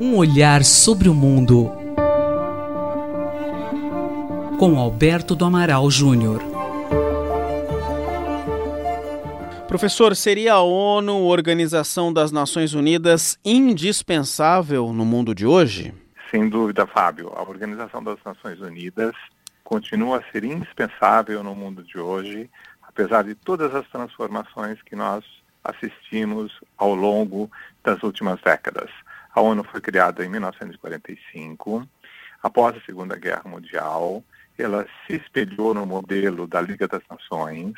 Um olhar sobre o mundo com Alberto do Amaral Júnior. Professor, seria a ONU, Organização das Nações Unidas, indispensável no mundo de hoje? Sem dúvida, Fábio. A Organização das Nações Unidas continua a ser indispensável no mundo de hoje, apesar de todas as transformações que nós assistimos ao longo das últimas décadas. A ONU foi criada em 1945, após a Segunda Guerra Mundial. Ela se espelhou no modelo da Liga das Nações,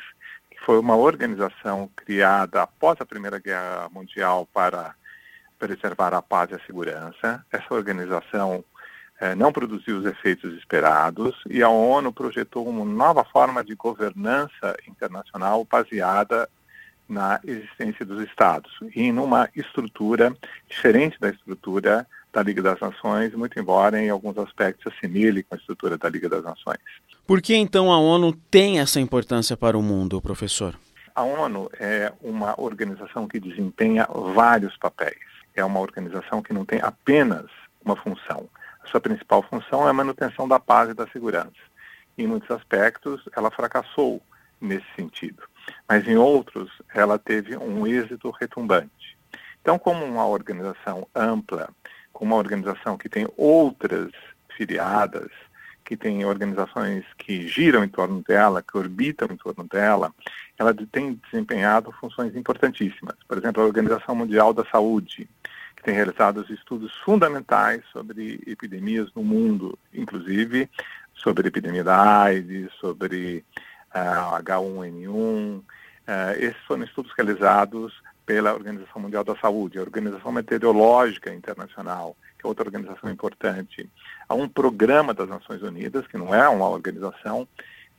que foi uma organização criada após a Primeira Guerra Mundial para preservar a paz e a segurança. Essa organização é, não produziu os efeitos esperados e a ONU projetou uma nova forma de governança internacional baseada na existência dos Estados e numa estrutura diferente da estrutura da Liga das Nações, muito embora em alguns aspectos assimile com a estrutura da Liga das Nações. Por que então a ONU tem essa importância para o mundo, professor? A ONU é uma organização que desempenha vários papéis. É uma organização que não tem apenas uma função a sua principal função é a manutenção da paz e da segurança. Em muitos aspectos, ela fracassou nesse sentido, mas em outros, ela teve um êxito retumbante. Então, como uma organização ampla, como uma organização que tem outras filiadas, que tem organizações que giram em torno dela, que orbitam em torno dela, ela tem desempenhado funções importantíssimas. Por exemplo, a Organização Mundial da Saúde, que tem realizado estudos fundamentais sobre epidemias no mundo, inclusive sobre epidemia da AIDS, sobre H1N1. Uh, esses foram estudos realizados pela Organização Mundial da Saúde, a Organização Meteorológica Internacional, que é outra organização importante. Há um programa das Nações Unidas, que não é uma organização,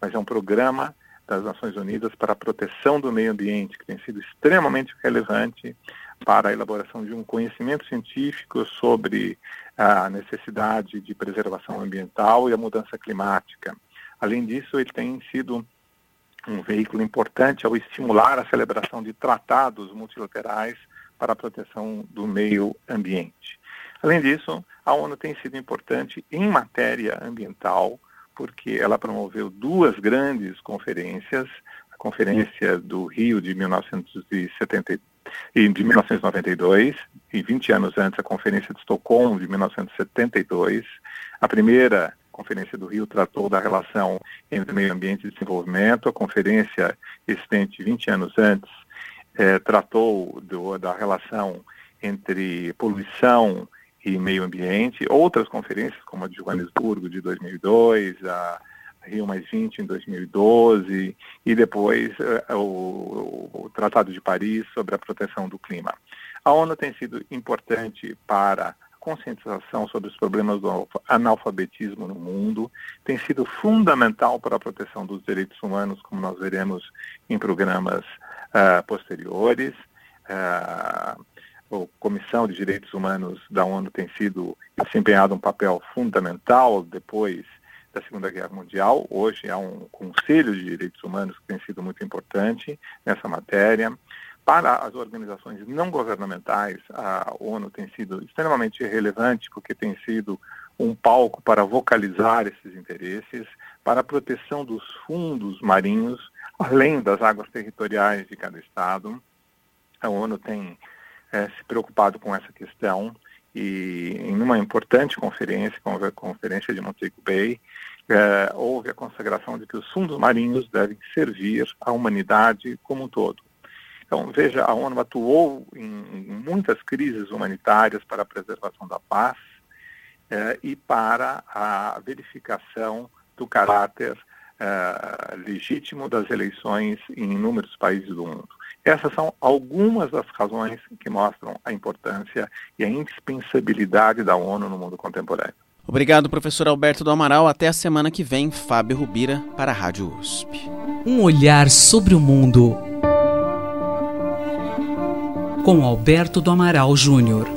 mas é um programa das Nações Unidas para a proteção do meio ambiente, que tem sido extremamente relevante para a elaboração de um conhecimento científico sobre a necessidade de preservação ambiental e a mudança climática. Além disso, ele tem sido um veículo importante ao estimular a celebração de tratados multilaterais para a proteção do meio ambiente. Além disso, a ONU tem sido importante em matéria ambiental, porque ela promoveu duas grandes conferências, a Conferência do Rio de 1970, de 1992, e 20 anos antes a Conferência de Estocolmo de 1972. A primeira Conferência do Rio tratou da relação entre meio ambiente e desenvolvimento. A conferência existente 20 anos antes eh, tratou do, da relação entre poluição e meio ambiente. Outras conferências, como a de Joanesburgo de 2002, a Rio Mais 20 em 2012 e depois uh, o, o, Tratado de Paris sobre a proteção do clima. A ONU tem sido importante para conscientização sobre os problemas do analfabetismo no mundo, tem sido fundamental para a proteção dos direitos humanos, como nós veremos em programas uh, posteriores. Uh, a Comissão de Direitos Humanos da ONU tem sido desempenhado um papel fundamental depois da Segunda Guerra Mundial. Hoje há um Conselho de Direitos Humanos que tem sido muito importante nessa matéria. Para as organizações não governamentais, a ONU tem sido extremamente relevante porque tem sido um palco para vocalizar esses interesses, para a proteção dos fundos marinhos, além das águas territoriais de cada estado. A ONU tem é, se preocupado com essa questão e em uma importante conferência, a conferência de Montego Bay, é, houve a consagração de que os fundos marinhos devem servir à humanidade como um todo. Então, veja, a ONU atuou em, muitas crises humanitárias para a preservação da paz é, e para a verificação do caráter é, legítimo das eleições em inúmeros países do mundo. Essas são algumas das razões que mostram a importância e a indispensabilidade da ONU no mundo contemporâneo. Obrigado, professor Alberto do Amaral. Até a semana que vem, Fábio Rubira, para a Rádio USP. Um olhar sobre o mundo. Com Alberto do Amaral Júnior.